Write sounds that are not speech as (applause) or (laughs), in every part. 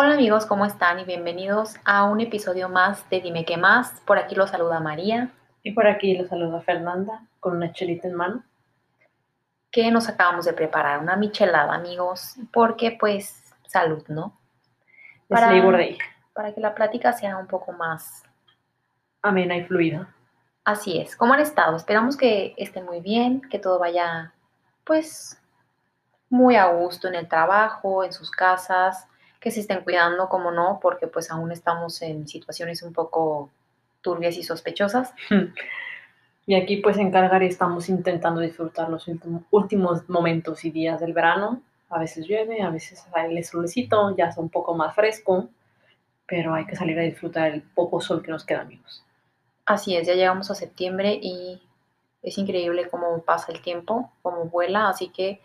Hola amigos, ¿cómo están? Y bienvenidos a un episodio más de Dime qué más. Por aquí los saluda María. Y por aquí los saluda Fernanda con una chelita en mano. Que nos acabamos de preparar una michelada, amigos, porque pues salud, ¿no? Para, para que la plática sea un poco más amena y fluida. Así es. ¿Cómo han estado? Esperamos que estén muy bien, que todo vaya pues muy a gusto en el trabajo, en sus casas, que se estén cuidando, como no, porque pues aún estamos en situaciones un poco turbias y sospechosas. (laughs) Y aquí pues en Calgary estamos intentando disfrutar los últimos momentos y días del verano. A veces llueve, a veces sale el solecito, ya está un poco más fresco, pero hay que salir a disfrutar el poco sol que nos queda, amigos. Así es, ya llegamos a septiembre y es increíble cómo pasa el tiempo, cómo vuela, así que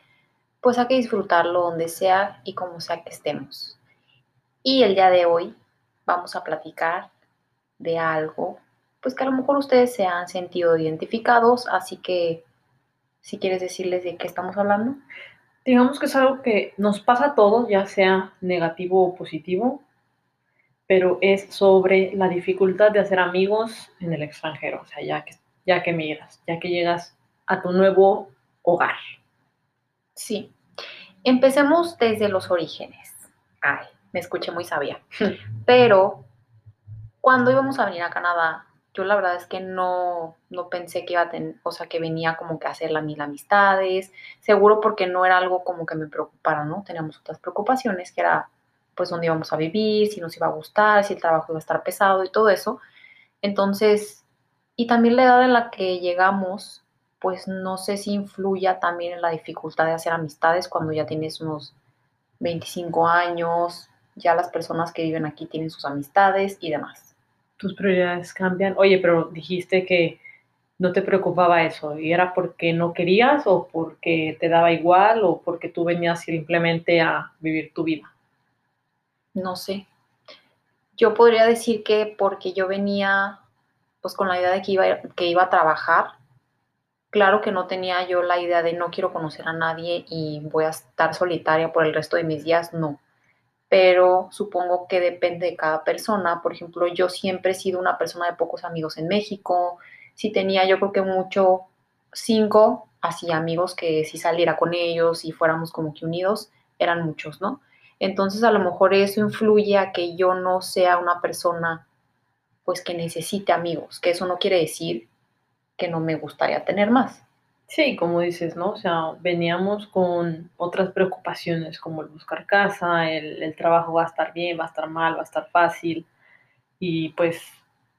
pues hay que disfrutarlo donde sea y como sea que estemos. Y el día de hoy vamos a platicar de algo, pues que a lo mejor ustedes se han sentido identificados, así que si quieres decirles de qué estamos hablando. Digamos que es algo que nos pasa a todos, ya sea negativo o positivo, pero es sobre la dificultad de hacer amigos en el extranjero, o sea, ya que, ya que migras, ya que llegas a tu nuevo hogar. Sí. Empecemos desde los orígenes. Ay, me escuché muy sabia. Pero cuando íbamos a venir a Canadá, yo la verdad es que no, no pensé que iba a tener, o sea, que venía como que a hacer las mil amistades, seguro porque no era algo como que me preocupara, ¿no? Teníamos otras preocupaciones, que era pues dónde íbamos a vivir, si nos iba a gustar, si el trabajo iba a estar pesado y todo eso. Entonces, y también la edad en la que llegamos pues no sé si influya también en la dificultad de hacer amistades cuando ya tienes unos 25 años, ya las personas que viven aquí tienen sus amistades y demás. Tus prioridades cambian. Oye, pero dijiste que no te preocupaba eso, ¿y era porque no querías o porque te daba igual o porque tú venías simplemente a vivir tu vida? No sé. Yo podría decir que porque yo venía pues con la idea de que iba, que iba a trabajar Claro que no tenía yo la idea de no quiero conocer a nadie y voy a estar solitaria por el resto de mis días, no. Pero supongo que depende de cada persona. Por ejemplo, yo siempre he sido una persona de pocos amigos en México. Si tenía yo creo que mucho, cinco, así amigos que si saliera con ellos y fuéramos como que unidos, eran muchos, ¿no? Entonces a lo mejor eso influye a que yo no sea una persona pues que necesite amigos, que eso no quiere decir que no me gustaría tener más. Sí, como dices, ¿no? O sea, veníamos con otras preocupaciones como el buscar casa, el, trabajo va a estar bien, va a estar mal, va a estar fácil. Y pues,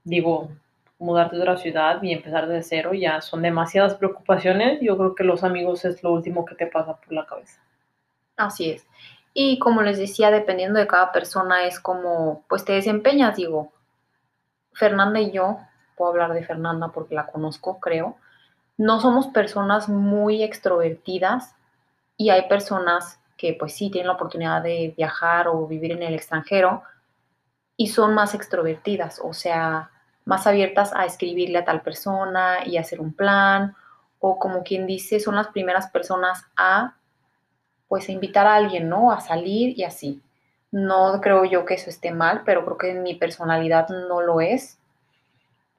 digo, mudarte de otra ciudad y empezar de cero ya son demasiadas preocupaciones. Yo creo que los amigos es lo último que te pasa por la cabeza. Así es. Y como les decía, dependiendo de cada persona es como, pues te desempeñas, digo. Fernanda y yo puedo hablar de Fernanda porque la conozco, creo, no somos personas muy extrovertidas y hay personas que pues sí tienen la oportunidad de viajar o vivir en el extranjero y son más extrovertidas, o sea, más abiertas a escribirle a tal persona y hacer un plan o como quien dice, son las primeras personas a pues a invitar a alguien, ¿no? A salir y así. No creo yo que eso esté mal, pero creo que mi personalidad no lo es.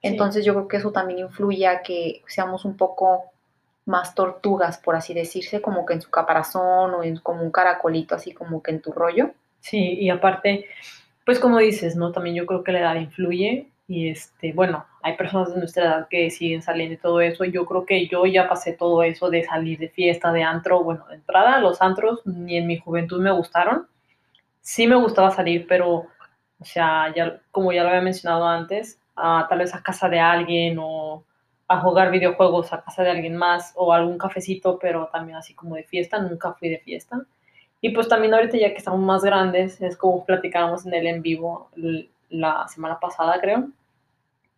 Entonces yo creo que eso también influye a que seamos un poco más tortugas, por así decirse, como que en su caparazón o en, como un caracolito, así como que en tu rollo. Sí, y aparte, pues como dices, ¿no? También yo creo que la edad influye y este, bueno, hay personas de nuestra edad que siguen saliendo y todo eso. Yo creo que yo ya pasé todo eso de salir de fiesta, de antro. Bueno, de entrada, los antros ni en mi juventud me gustaron. Sí me gustaba salir, pero, o sea, ya, como ya lo había mencionado antes, a, tal vez a casa de alguien o a jugar videojuegos a casa de alguien más o algún cafecito, pero también así como de fiesta, nunca fui de fiesta. Y pues también ahorita ya que estamos más grandes, es como platicábamos en el en vivo la semana pasada, creo,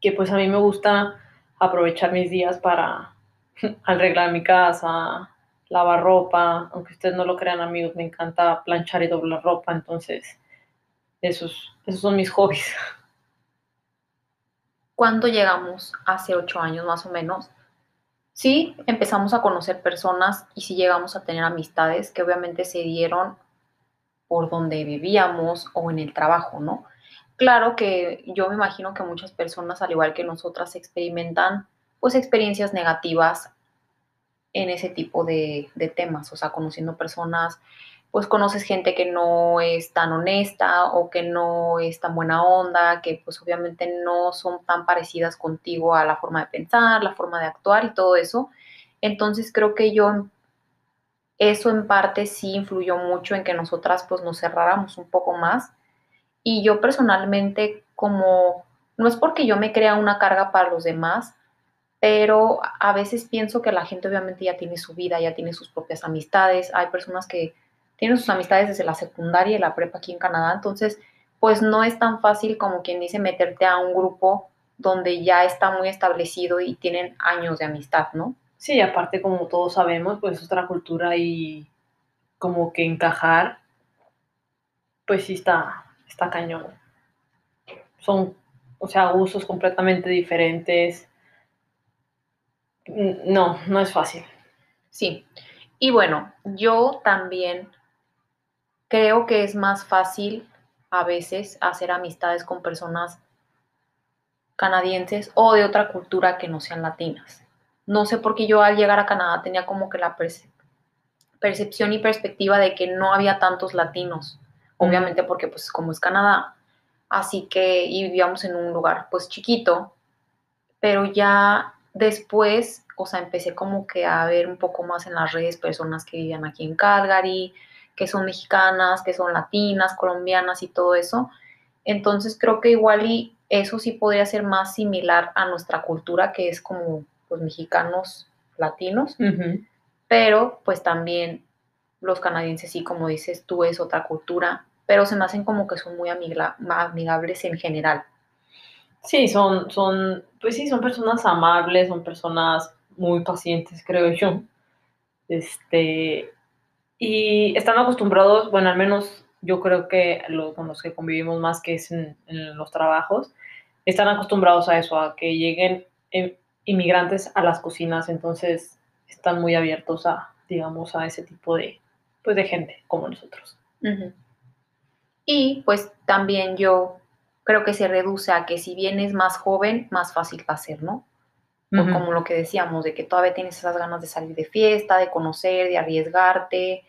que pues a mí me gusta aprovechar mis días para (laughs) arreglar mi casa, lavar ropa, aunque ustedes no lo crean amigos, me encanta planchar y doblar ropa, entonces esos, esos son mis hobbies. (laughs) cuando llegamos hace ocho años más o menos, sí empezamos a conocer personas y sí llegamos a tener amistades que obviamente se dieron por donde vivíamos o en el trabajo, ¿no? Claro que yo me imagino que muchas personas, al igual que nosotras, experimentan pues experiencias negativas en ese tipo de, de temas, o sea, conociendo personas pues conoces gente que no es tan honesta o que no es tan buena onda, que pues obviamente no son tan parecidas contigo a la forma de pensar, la forma de actuar y todo eso. Entonces creo que yo eso en parte sí influyó mucho en que nosotras pues nos cerráramos un poco más. Y yo personalmente como, no es porque yo me crea una carga para los demás, pero a veces pienso que la gente obviamente ya tiene su vida, ya tiene sus propias amistades. Hay personas que tiene sus amistades desde la secundaria y la prepa aquí en Canadá, entonces pues no es tan fácil como quien dice meterte a un grupo donde ya está muy establecido y tienen años de amistad, ¿no? Sí, aparte como todos sabemos, pues es otra cultura y como que encajar, pues sí está, está cañón. Son, o sea, usos completamente diferentes. No, no es fácil. Sí. Y bueno, yo también Creo que es más fácil a veces hacer amistades con personas canadienses o de otra cultura que no sean latinas. No sé por qué yo al llegar a Canadá tenía como que la percepción y perspectiva de que no había tantos latinos, obviamente porque pues como es Canadá, así que y vivíamos en un lugar pues chiquito, pero ya después, o sea, empecé como que a ver un poco más en las redes personas que vivían aquí en Calgary, que son mexicanas, que son latinas, colombianas y todo eso. Entonces creo que igual y eso sí podría ser más similar a nuestra cultura, que es como los pues, mexicanos latinos, pero pues también los canadienses sí, como dices tú, es otra cultura, pero se me hacen como que son muy amigables en general. Sí, son, son, pues sí, son personas amables, son personas muy pacientes, creo yo. Este, y están acostumbrados, bueno, al menos yo creo que con los que convivimos más, que es en, los trabajos, están acostumbrados a eso, a que lleguen eh, inmigrantes a las cocinas, entonces están muy abiertos a, digamos, a ese tipo de, pues, de gente como nosotros. Y pues también yo creo que se reduce a que si bien es más joven, más fácil va a ser, ¿no? Como lo que decíamos, de que todavía tienes esas ganas de salir de fiesta, de conocer, de arriesgarte.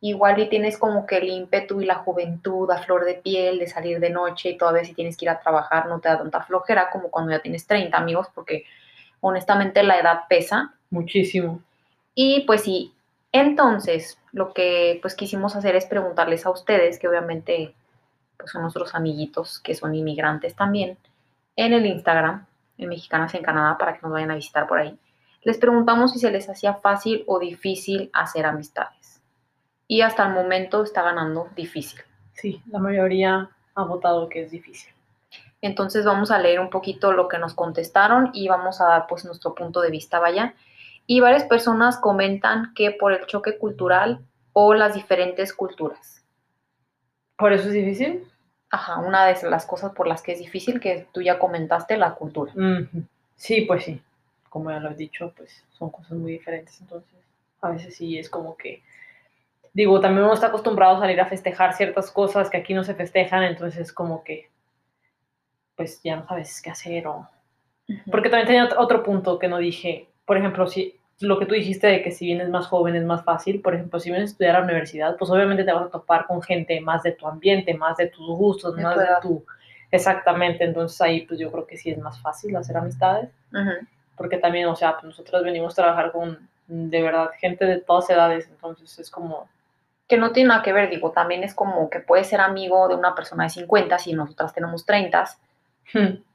Igual y tienes como que el ímpetu y la juventud a flor de piel de salir de noche y todavía si tienes que ir a trabajar no te da tanta flojera como cuando ya tienes 30 amigos, porque honestamente la edad pesa. Muchísimo. Y pues sí, entonces lo que pues quisimos hacer es preguntarles a ustedes, que obviamente pues son nuestros amiguitos que son inmigrantes también, en el Instagram, Mexicanas en Canadá para que nos vayan a visitar por ahí. Les preguntamos si se les hacía fácil o difícil hacer amistades. Y hasta el momento está ganando difícil. Sí, la mayoría ha votado que es difícil. Entonces vamos a leer un poquito lo que nos contestaron y vamos a dar pues nuestro punto de vista, vaya. Y varias personas comentan que por el choque cultural o las diferentes culturas. ¿Por eso es difícil? Ajá, una de las cosas por las que es difícil, que tú ya comentaste, la cultura. Sí, pues sí, como ya lo has dicho, pues son cosas muy diferentes, entonces a veces sí es como que, digo, también uno está acostumbrado a salir a festejar ciertas cosas que aquí no se festejan, entonces es como que, pues ya no sabes qué hacer o... Porque también tenía otro punto que no dije, por ejemplo, si lo que tú dijiste de que si vienes más joven es más fácil, por ejemplo, si vienes a estudiar a la universidad, pues obviamente te vas a topar con gente más de tu ambiente, más de tus gustos, más de tu... Exactamente, entonces ahí pues yo creo que sí es más fácil hacer amistades, porque también, o sea, pues nosotros venimos a trabajar con de verdad gente de todas edades, entonces es como... Que no tiene nada que ver, digo, también es como que puedes ser amigo de una persona de 50 si nosotras tenemos 30,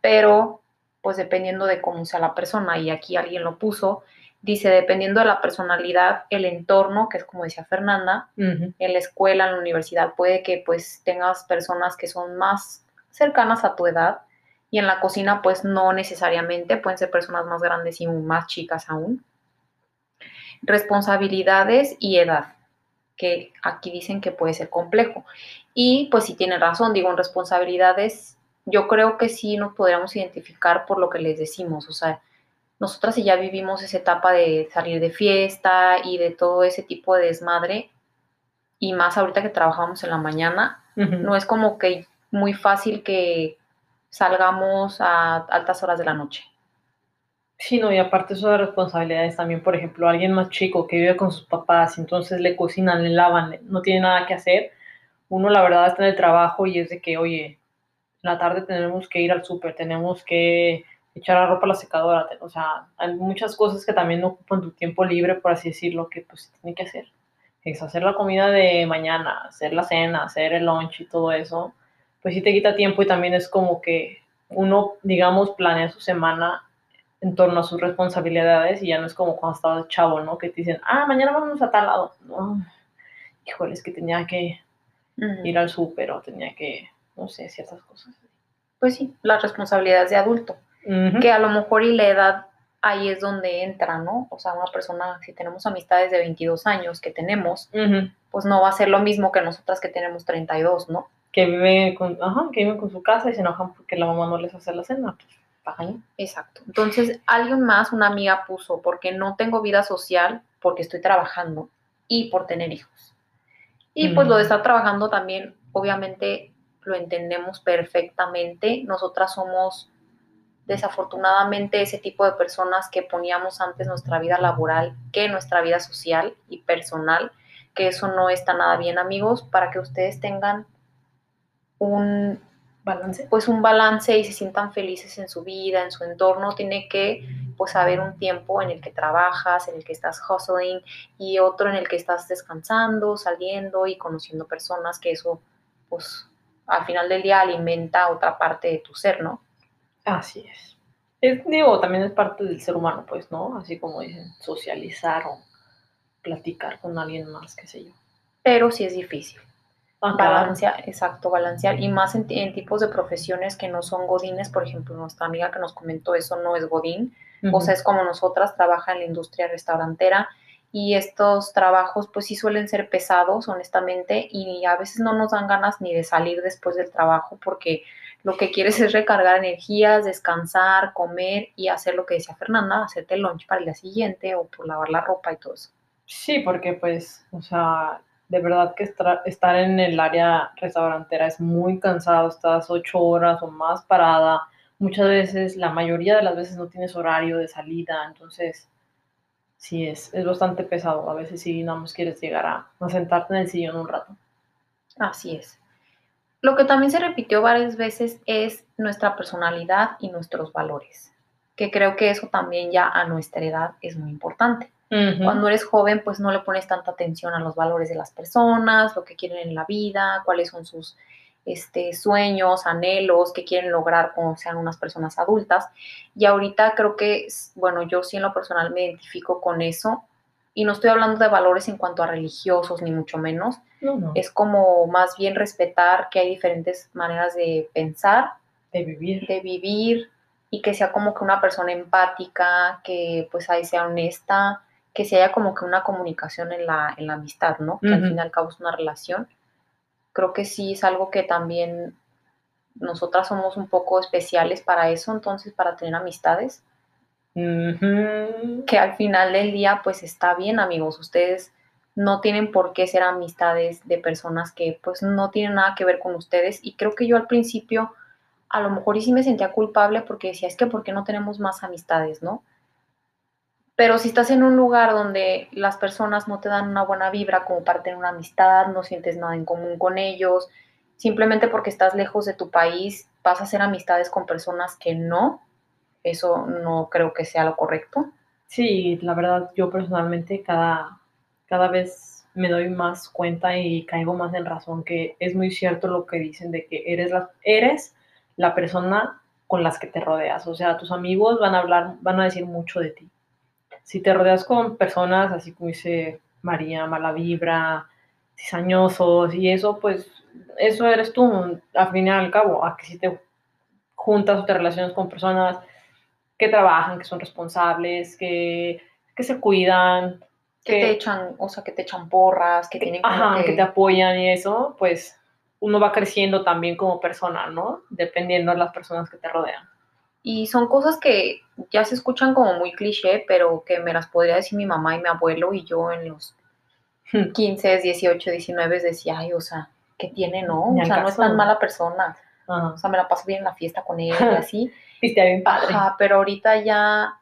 pero pues dependiendo de cómo sea la persona, y aquí alguien lo puso, Dice, dependiendo de la personalidad, el entorno, que es como decía Fernanda, en la escuela, en la universidad, puede que pues tengas personas que son más cercanas a tu edad y en la cocina pues no necesariamente, pueden ser personas más grandes y más chicas aún. Responsabilidades y edad, que aquí dicen que puede ser complejo. Y pues si tiene razón, digo, en responsabilidades yo creo que sí nos podríamos identificar por lo que les decimos, o sea, nosotras ya vivimos esa etapa de salir de fiesta y de todo ese tipo de desmadre, y más ahorita que trabajamos en la mañana, no es como que muy fácil que salgamos a altas horas de la noche. Sí, no, y aparte eso de responsabilidades también, por ejemplo, alguien más chico que vive con sus papás, entonces le cocinan, le lavan, no tiene nada que hacer. Uno, la verdad, está en el trabajo y es de que, oye, en la tarde tenemos que ir al súper, tenemos que echar la ropa a la secadora, o sea, hay muchas cosas que también ocupan tu tiempo libre, por así decirlo, que pues tiene que hacer. Es hacer la comida de mañana, hacer la cena, hacer el lunch y todo eso, pues sí te quita tiempo y también es como que uno, digamos, planea su semana en torno a sus responsabilidades y ya no es como cuando estabas chavo, ¿no? Que te dicen, ah, mañana vamos a tal lado. No, híjole, es que tenía que ir al súper o tenía que, no sé, ciertas cosas. Pues sí, las responsabilidades de adulto, Que a lo mejor y la edad ahí es donde entra, ¿no? O sea, una persona, si tenemos amistades de 22 años que tenemos, pues no va a ser lo mismo que nosotras que tenemos 32, ¿no? Que vive con, ajá, que viven con su casa y se enojan porque la mamá no les hace la cena. Pues. Exacto. Entonces, alguien más, una amiga puso, porque no tengo vida social, porque estoy trabajando y por tener hijos. Y pues Mm. lo de estar trabajando también, obviamente, lo entendemos perfectamente. Nosotras somos, desafortunadamente, ese tipo de personas que poníamos antes nuestra vida laboral que nuestra vida social y personal, que eso no está nada bien, amigos, para que ustedes tengan un Balance. pues un balance y se sientan felices en su vida, en su entorno, tiene que pues haber un tiempo en el que trabajas, en el que estás hustling y otro en el que estás descansando, saliendo y conociendo personas, que eso pues al final del día alimenta otra parte de tu ser, ¿no? Así es. es. Digo, también es parte del ser humano, pues, ¿no? Así como dicen, socializar o platicar con alguien más, qué sé yo. Pero sí es difícil. Ah. Balancear, exacto, balancear. Y más en, en tipos de profesiones que no son godines, por ejemplo, nuestra amiga que nos comentó eso no es godín, o sea, es como nosotras, trabaja en la industria restaurantera y estos trabajos pues sí suelen ser pesados, honestamente, y a veces no nos dan ganas ni de salir después del trabajo porque lo que quieres es recargar energías, descansar, comer y hacer lo que decía Fernanda, hacerte el lunch para el día siguiente o por lavar la ropa y todo eso. Sí, porque pues, o sea, de verdad que estar en el área restaurantera es muy cansado, estás ocho horas o más parada, muchas veces, la mayoría de las veces no tienes horario de salida, entonces sí es, es bastante pesado, a veces sí nada más quieres llegar a, a sentarte en el sillón un rato. Así es. Lo que también se repitió varias veces es nuestra personalidad y nuestros valores, que creo que eso también ya a nuestra edad es muy importante. Cuando eres joven, pues no le pones tanta atención a los valores de las personas, lo que quieren en la vida, cuáles son sus este, sueños, anhelos, que quieren lograr cuando sean unas personas adultas. Y ahorita creo que, bueno, yo sí en lo personal me identifico con eso. Y no estoy hablando de valores en cuanto a religiosos, ni mucho menos. No, no, Es como más bien respetar que hay diferentes maneras de pensar, de vivir. de vivir y que sea como que una persona empática, que pues ahí sea honesta, que se haya como que una comunicación en la, en la amistad, ¿no? Que al fin y al cabo es una relación. Creo que sí es algo que también nosotras somos un poco especiales para eso, entonces para tener amistades, Que al final del día pues está bien amigos, ustedes no tienen por qué ser amistades de personas que pues no tienen nada que ver con ustedes. Y creo que yo al principio a lo mejor y sí me sentía culpable porque decía, es que ¿por qué no tenemos más amistades, no? Pero si estás en un lugar donde las personas no te dan una buena vibra como para tener una amistad, no sientes nada en común con ellos, simplemente porque estás lejos de tu país, vas a hacer amistades con personas que no, eso no creo que sea lo correcto. Sí, la verdad, yo personalmente cada, cada vez me doy más cuenta y caigo más en razón que es muy cierto lo que dicen de que eres la, eres la persona con las que te rodeas. O sea, tus amigos van a hablar, van a decir mucho de ti. Si te rodeas con personas, así como dice María, mala vibra, cizañosos y eso, pues eso eres tú, al fin y al cabo, a que si te juntas o te relacionas con personas que trabajan, que son responsables, que, que se cuidan, Que te echan, o sea, que te echan porras, que tienen como ajá, que, que te apoyan y eso, pues uno va creciendo también como persona, ¿no? Dependiendo de las personas que te rodean. Y son cosas que ya se escuchan como muy cliché, pero que me las podría decir mi mamá y mi abuelo y yo en los 15, 18, 19 decía, ay, o sea, ¿qué tiene, no? O sea, no es tan mala persona. Ajá. O sea, me la paso bien en la fiesta con él y (laughs) así. Bien padre. Ajá, pero ahorita ya,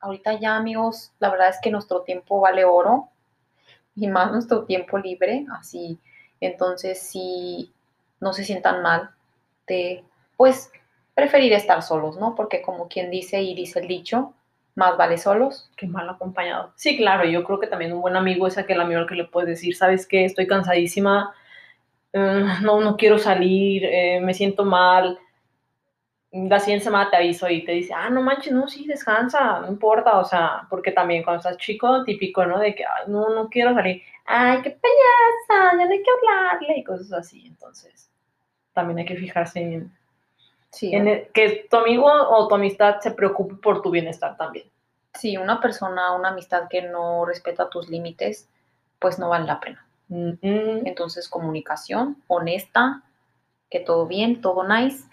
ahorita ya, amigos, la verdad es que nuestro tiempo vale oro y más nuestro tiempo libre, así. Entonces, si no se sientan mal de, pues, preferir estar solos, ¿no? Porque como quien dice y dice el dicho, más vale solos. Qué mal acompañado. Sí, claro, yo creo que también un buen amigo es aquel amigo al que le puedes decir, ¿sabes qué? Estoy cansadísima, eh, no, no quiero salir, eh, me siento mal. La siguiente semana te aviso y te dice, ah, no manches, no, sí, descansa, no importa, o sea, porque también cuando estás chico, típico, ¿no? De que, ay, no, no quiero salir, ay, qué payasa, ya no hay que hablarle y cosas así, entonces, también hay que fijarse en, Sí, en el- que tu amigo o tu amistad se preocupe por tu bienestar también. sí, una persona, una amistad que no respeta tus límites, pues no vale la pena. Mm, mm. Entonces, comunicación honesta, que todo bien, todo nice.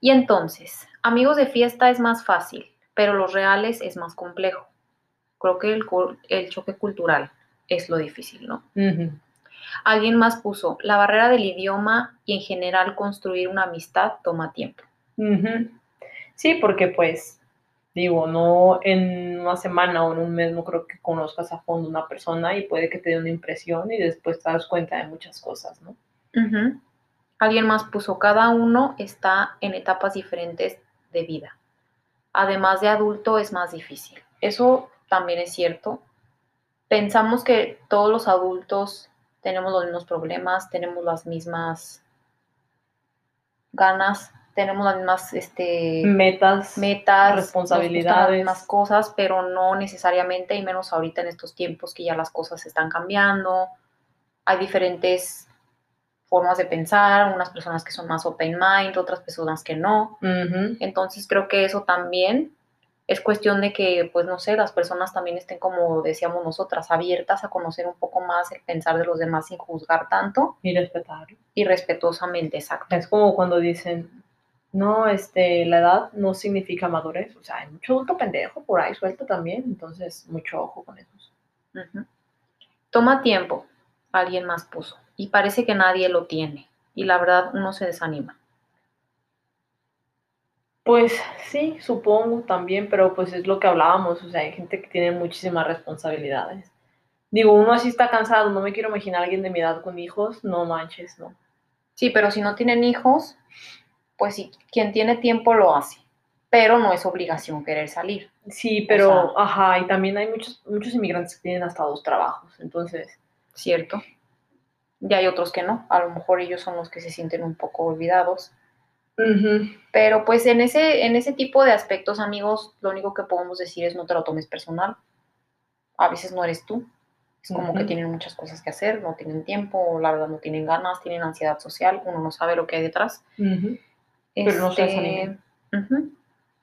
Y entonces, amigos de fiesta es más fácil, pero los reales es más complejo. Creo que el, choque cultural es lo difícil, ¿no? Alguien más puso, la barrera del idioma y en general construir una amistad toma tiempo. Sí, porque pues, digo, no en una semana o en un mes no creo que conozcas a fondo una persona y puede que te dé una impresión y después te das cuenta de muchas cosas, ¿no? Alguien más puso, cada uno está en etapas diferentes de vida. Además de adulto es más difícil. Eso también es cierto. Pensamos que todos los adultos tenemos los mismos problemas, tenemos las mismas ganas, tenemos las mismas este, Metas, metas, responsabilidades. las mismas cosas, pero no necesariamente, y menos ahorita en estos tiempos que ya las cosas están cambiando. Hay diferentes formas de pensar, unas personas que son más open mind, otras personas que no. Entonces creo que eso también es cuestión de que, pues no sé, las personas también estén como decíamos nosotras, abiertas a conocer un poco más el pensar de los demás sin juzgar tanto Y respetarlo. y respetuosamente, exacto. Es como cuando dicen, no, este, la edad no significa madurez. O sea, hay mucho adulto pendejo por ahí suelto también, entonces mucho ojo con eso. Toma tiempo, alguien más puso, y parece que nadie lo tiene, y la verdad uno se desanima. Pues sí, supongo también, pero pues es lo que hablábamos, o sea, hay gente que tiene muchísimas responsabilidades. Digo, uno así está cansado, no me quiero imaginar a alguien de mi edad con hijos, no manches, no. Sí, pero si no tienen hijos, pues sí, quien tiene tiempo lo hace, pero no es obligación querer salir. Sí, pero, sea- ajá, y también hay muchos, muchos inmigrantes que tienen hasta dos trabajos, entonces, ¿cierto? Y hay otros que no, a lo mejor ellos son los que se sienten un poco olvidados. Pero pues en ese, en ese tipo de aspectos, amigos, lo único que podemos decir es no te lo tomes personal. A veces no eres tú. Es como que tienen muchas cosas que hacer, no tienen tiempo, la verdad no tienen ganas, tienen ansiedad social, uno no sabe lo que hay detrás. ujú. Pero no se Este.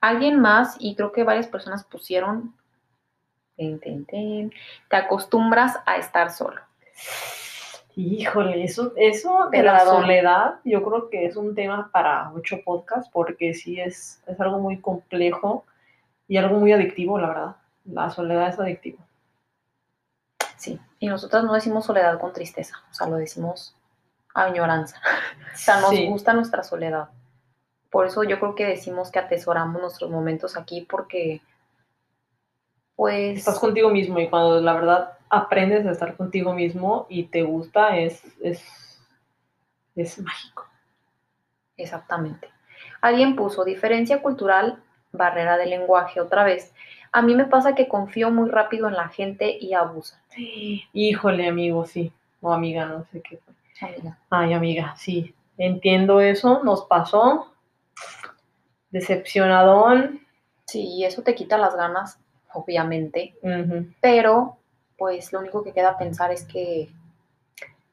Alguien más, y creo que varias personas pusieron, ten, ten, ten, te acostumbras a estar solo. Híjole, eso, eso de la soledad, yo creo que es un tema para mucho podcast, porque sí es, es algo muy complejo y algo muy adictivo, la verdad. La soledad es adictiva. Sí, y nosotras no decimos soledad con tristeza, o sea, lo decimos añoranza. (laughs) O sea, nos Sí. gusta nuestra soledad. Por eso yo creo que decimos que atesoramos nuestros momentos aquí porque, pues, Estás contigo mismo y cuando la verdad aprendes a estar contigo mismo y te gusta, es, es, es mágico. exactamente. Alguien puso diferencia cultural, barrera de lenguaje otra vez. A mí me pasa que confío muy rápido en la gente y abuso. Híjole, amigo, sí. O amiga, no sé qué fue. Amiga. Ay, amiga, sí. Entiendo eso, nos pasó. Decepcionadón. Sí, y eso te quita las ganas, obviamente, pero pues lo único que queda pensar es que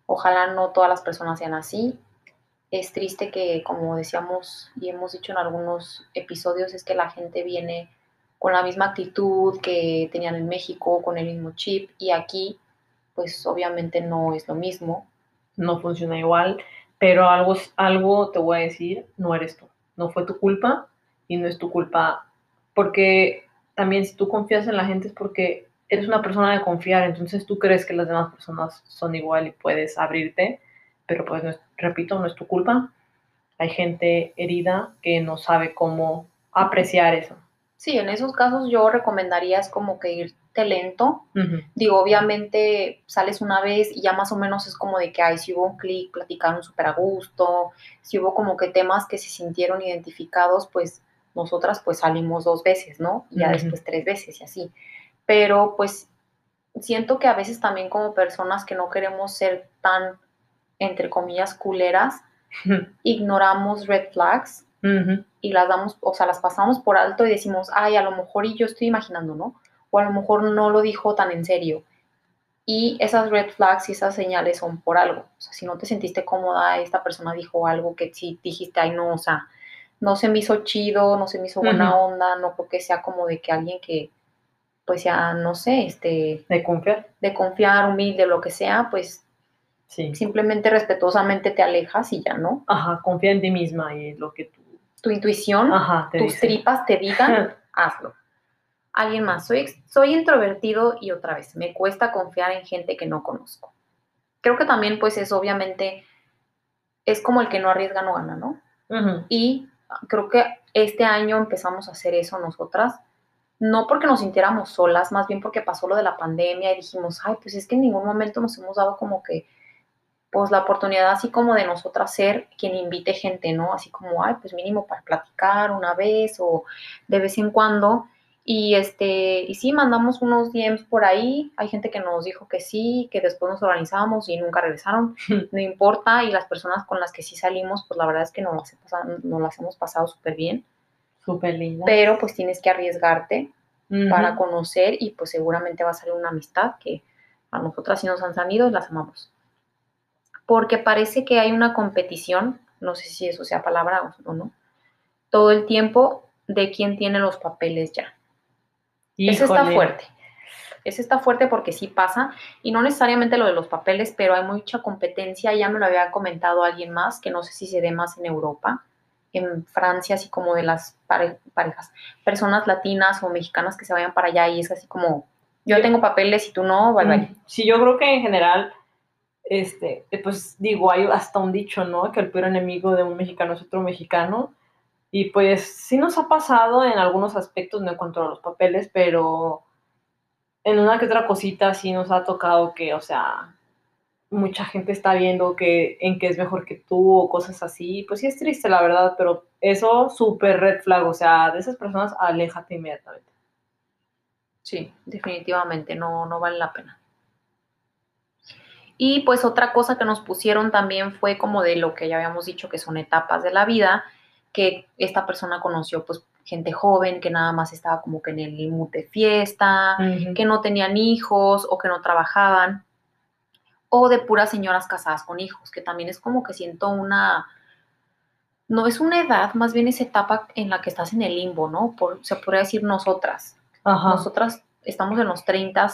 ojalá no todas las personas sean así. Es triste que, como decíamos y hemos dicho en algunos episodios, es que la gente viene con la misma actitud que tenían en México, con el mismo chip, y aquí, pues obviamente no es lo mismo. no funciona igual, pero algo, algo te voy a decir, no eres tú, no fue tu culpa y no es tu culpa, porque también si tú confías en la gente es porque eres una persona de confiar, entonces tú crees que las demás personas son igual y puedes abrirte, pero pues, no es- repito, no es tu culpa. Hay gente herida que no sabe cómo apreciar eso. Sí, en esos casos yo recomendaría es como que irte lento. Digo, obviamente sales una vez y ya más o menos es como de que, ay, si hubo un clic, platicaron súper a gusto, si hubo como que temas que se sintieron identificados, pues nosotras pues salimos dos veces, ¿no? Y ya después tres veces y así. Pero pues siento que a veces también como personas que no queremos ser tan, entre comillas, culeras, ignoramos red flags y las damos, o sea, las pasamos por alto y decimos, ay, a lo mejor y yo estoy imaginando, ¿no? O a lo mejor no lo dijo tan en serio. Y esas red flags y esas señales son por algo. O sea, si no te sentiste cómoda, esta persona dijo algo que sí dijiste, ay, no, o sea, no se me hizo chido, no se me hizo buena onda, no creo que sea como de que alguien que, pues ya, no sé, este, De confiar. de confiar, humilde, lo que sea, pues Sí. simplemente respetuosamente te alejas y ya, ¿no? Ajá, confía en ti misma y en lo que tú. Tu intuición, Ajá, te tus dice. tripas te digan, (laughs) hazlo. Alguien más, soy, soy introvertido y otra vez, me cuesta confiar en gente que no conozco. Creo que también pues es obviamente, es como el que no arriesga no gana, ¿no? Y creo que este año empezamos a hacer eso nosotras, no porque nos sintiéramos solas, más bien porque pasó lo de la pandemia y dijimos, ay, pues es que en ningún momento nos hemos dado como que, pues la oportunidad así como de nosotras ser quien invite gente, ¿no? Así como, ay, pues mínimo para platicar una vez o de vez en cuando. Y este, y sí, mandamos unos DMs por ahí. Hay gente que nos dijo que sí, que después nos organizamos y nunca regresaron. (laughs) No importa. Y las personas con las que sí salimos, pues la verdad es que nos las, nos las hemos pasado súper bien. Súper linda. Pero pues tienes que arriesgarte para conocer y pues seguramente va a salir una amistad que a nosotras sí nos han salido las amamos. Porque parece que hay una competición, no sé si eso sea palabra o no, todo el tiempo de quién tiene los papeles ya. Eso está fuerte. Eso está fuerte porque sí pasa, y no necesariamente lo de los papeles, pero hay mucha competencia. Ya me lo había comentado alguien más, que no sé si se dé más en Europa, en Francia, así como de las pare- parejas, personas latinas o mexicanas que se vayan para allá y es así como, yo tengo papeles y tú no, bye bye. Sí, yo creo que en general, este, pues digo, hay hasta un dicho, ¿no? Que el peor enemigo de un mexicano es otro mexicano. Y pues sí nos ha pasado en algunos aspectos, no en cuanto a los papeles, pero en una que otra cosita sí nos ha tocado que, o sea, mucha gente está viendo que en qué es mejor que tú o cosas así. Pues sí es triste, la verdad, pero eso súper red flag, o sea, de esas personas aléjate inmediatamente. Sí, definitivamente, no, no vale la pena. Y pues otra cosa que nos pusieron también fue como de lo que ya habíamos dicho, que son etapas de la vida, que esta persona conoció pues gente joven que nada más estaba como que en el mood de fiesta, que no tenían hijos o que no trabajaban, o de puras señoras casadas con hijos, que también es como que siento una, no es una edad, más bien esa etapa en la que estás en el limbo, ¿no? Por, se podría decir nosotras. Ajá. Nosotras estamos en los 30,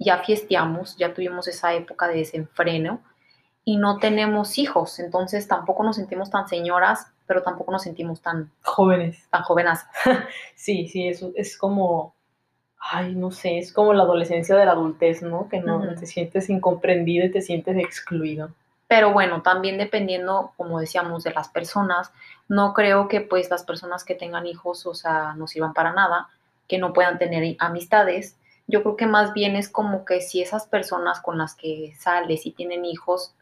ya fiesteamos, ya tuvimos esa época de desenfreno y no tenemos hijos, entonces tampoco nos sentimos tan señoras, pero tampoco nos sentimos tan, Jóvenes. tan jovenas. (laughs) Sí, sí, eso es como, ay, no sé, es como la adolescencia de la adultez, ¿no? Que no te sientes incomprendido y te sientes excluido. Pero bueno, también dependiendo, como decíamos, de las personas, no creo que pues las personas que tengan hijos, o sea, no sirvan para nada, que no puedan tener amistades. Yo creo que más bien es como que si esas personas con las que sales y tienen hijos,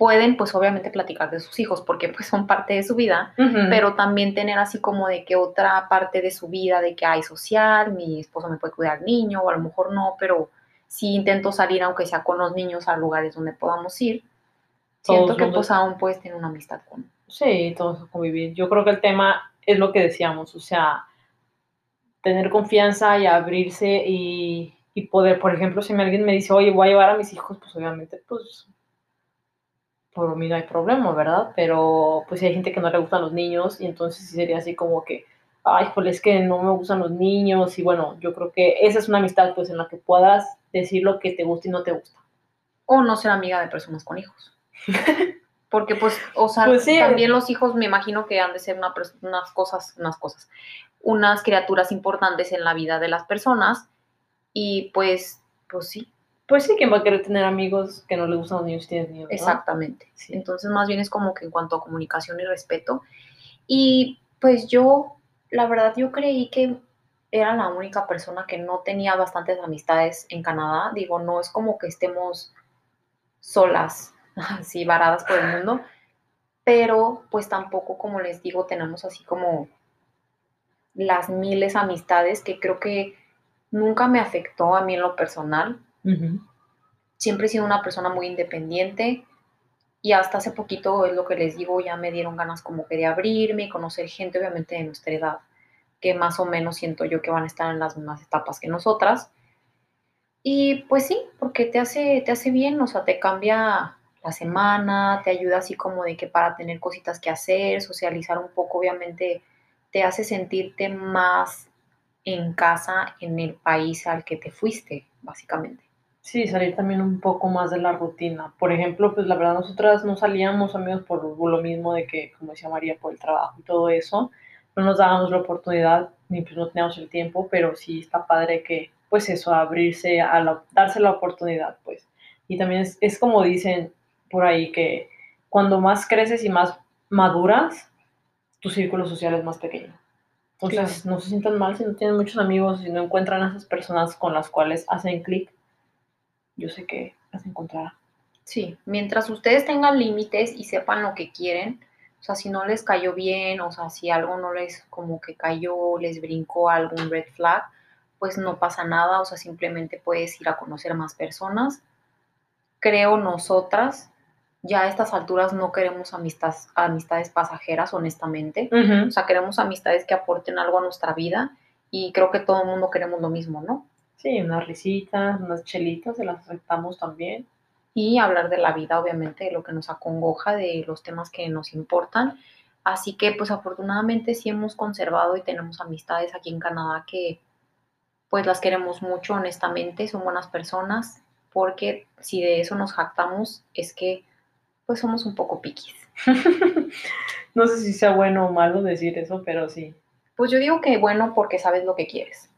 pueden pues obviamente platicar de sus hijos porque pues son parte de su vida, Pero, pero también tener así como de que otra parte de su vida, de que hay social, mi esposo me puede cuidar al niño, o a lo mejor no, pero sí intento salir, aunque sea con los niños, a lugares donde podamos ir. Siento Todos que pues aún puedes tener una amistad con... sí, todos convivir. Yo creo que el tema es lo que decíamos, o sea, tener confianza y abrirse y, y poder, por ejemplo, si alguien me dice, oye, voy a llevar a mis hijos, pues obviamente, pues por mí no hay problema, ¿verdad? Pero pues hay gente que no le gustan los niños y entonces sí sería así como que, ay, pues es que no me gustan los niños y bueno, yo creo que esa es una amistad pues en la que puedas decir lo que te gusta y no te gusta. O no ser amiga de personas con hijos. (laughs) Porque pues, o sea, Pues sí. también los hijos me imagino que han de ser una unas cosas, unas cosas, unas criaturas importantes en la vida de las personas Y pues, pues sí. Pues sí, ¿quién va a querer tener amigos que no le gustan los niños si niños? Exactamente. Sí. Entonces, más bien es como que en cuanto a comunicación y respeto. Y pues yo, la verdad, yo creí que era la única persona que no tenía bastantes amistades en Canadá. Digo, no es como que estemos solas, (laughs) así varadas por el mundo, pero pues tampoco, como les digo, tenemos así como las miles amistades que creo que nunca me afectó a mí en lo personal. Siempre he sido una persona muy independiente y hasta hace poquito es lo que les digo, ya me dieron ganas como que de abrirme y conocer gente obviamente de nuestra edad, que más o menos siento yo que van a estar en las mismas etapas que nosotras. Y pues sí, porque te hace, te hace bien, o sea, te cambia la semana, te ayuda así como de que para tener cositas que hacer, socializar un poco, obviamente te hace sentirte más en casa en el país al que te fuiste, básicamente. Sí, salir también un poco más de la rutina. Por ejemplo, pues la verdad nosotras no salíamos amigos por lo mismo de que, como decía María, por el trabajo y todo eso, no nos dábamos la oportunidad, ni pues no teníamos el tiempo, pero sí está padre que, pues eso, abrirse, a la, darse la oportunidad, pues. Y también es, es como dicen por ahí que cuando más creces y más maduras, tu círculo social es más pequeño. Entonces, no se sientan mal si no tienen muchos amigos, si no encuentran a esas personas con las cuales hacen clic. Yo sé que las encontrarán. Sí, mientras ustedes tengan límites y sepan lo que quieren, o sea, si no les cayó bien, o sea, si algo no les como que cayó, les brincó algún red flag, pues no pasa nada, o sea, simplemente puedes ir a conocer más personas. Creo nosotras, ya a estas alturas no queremos amistades, amistades pasajeras, honestamente. O sea, queremos amistades que aporten algo a nuestra vida y creo que todo el mundo queremos lo mismo, ¿no? Sí, unas risitas, unas chelitas, se las aceptamos también. y hablar de la vida, obviamente, de lo que nos acongoja, de los temas que nos importan. Así que, pues afortunadamente sí hemos conservado y tenemos amistades aquí en Canadá que, pues las queremos mucho, honestamente, son buenas personas, porque si de eso nos jactamos es que, pues somos un poco piquis. (laughs) no sé si sea bueno o malo decir eso, pero sí. Pues yo digo que bueno porque sabes lo que quieres.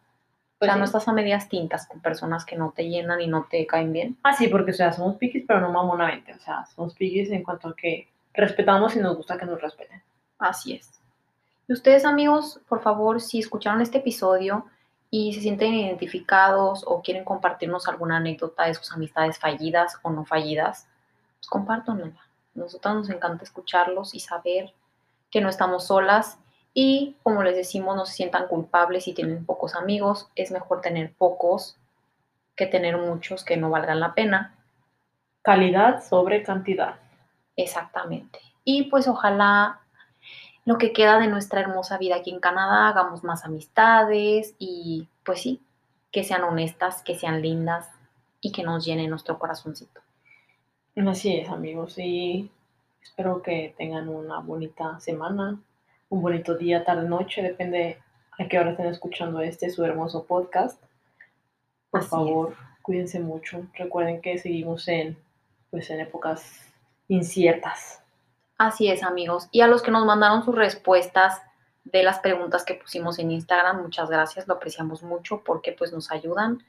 O Pues sea, sí. no estás a medias tintas con personas que no te llenan y no te caen bien. Ah, sí, porque, o sea, somos piquis, pero no mamonamente. O sea, somos piquis en cuanto a que respetamos y nos gusta que nos respeten. Así es. Y ustedes, amigos, por favor, si escucharon este episodio y se sienten identificados o quieren compartirnos alguna anécdota de sus amistades fallidas o no fallidas, pues compártanla. Nosotros nos encanta escucharlos y saber que no estamos solas y, como les decimos, no se sientan culpables si tienen pocos amigos. Es mejor tener pocos que tener muchos que no valgan la pena. Calidad sobre cantidad. Exactamente. Y pues ojalá lo que queda de nuestra hermosa vida aquí en Canadá hagamos más amistades y pues sí, que sean honestas, que sean lindas y que nos llenen nuestro corazoncito. Así es, amigos. Y espero que tengan una bonita semana, un bonito día, tarde, noche, depende a qué hora estén escuchando este, su hermoso podcast. Por Así favor, cuídense mucho. Recuerden que seguimos en, pues, en épocas inciertas. Así es, amigos. Y a los que nos mandaron sus respuestas de las preguntas que pusimos en Instagram, muchas gracias, lo apreciamos mucho porque pues nos ayudan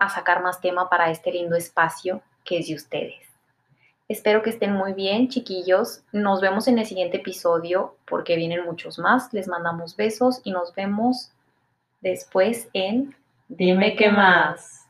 a sacar más tema para este lindo espacio que es de ustedes. Espero que estén muy bien, chiquillos. Nos vemos en el siguiente episodio porque vienen muchos más. Les mandamos besos y nos vemos después en Dime qué más.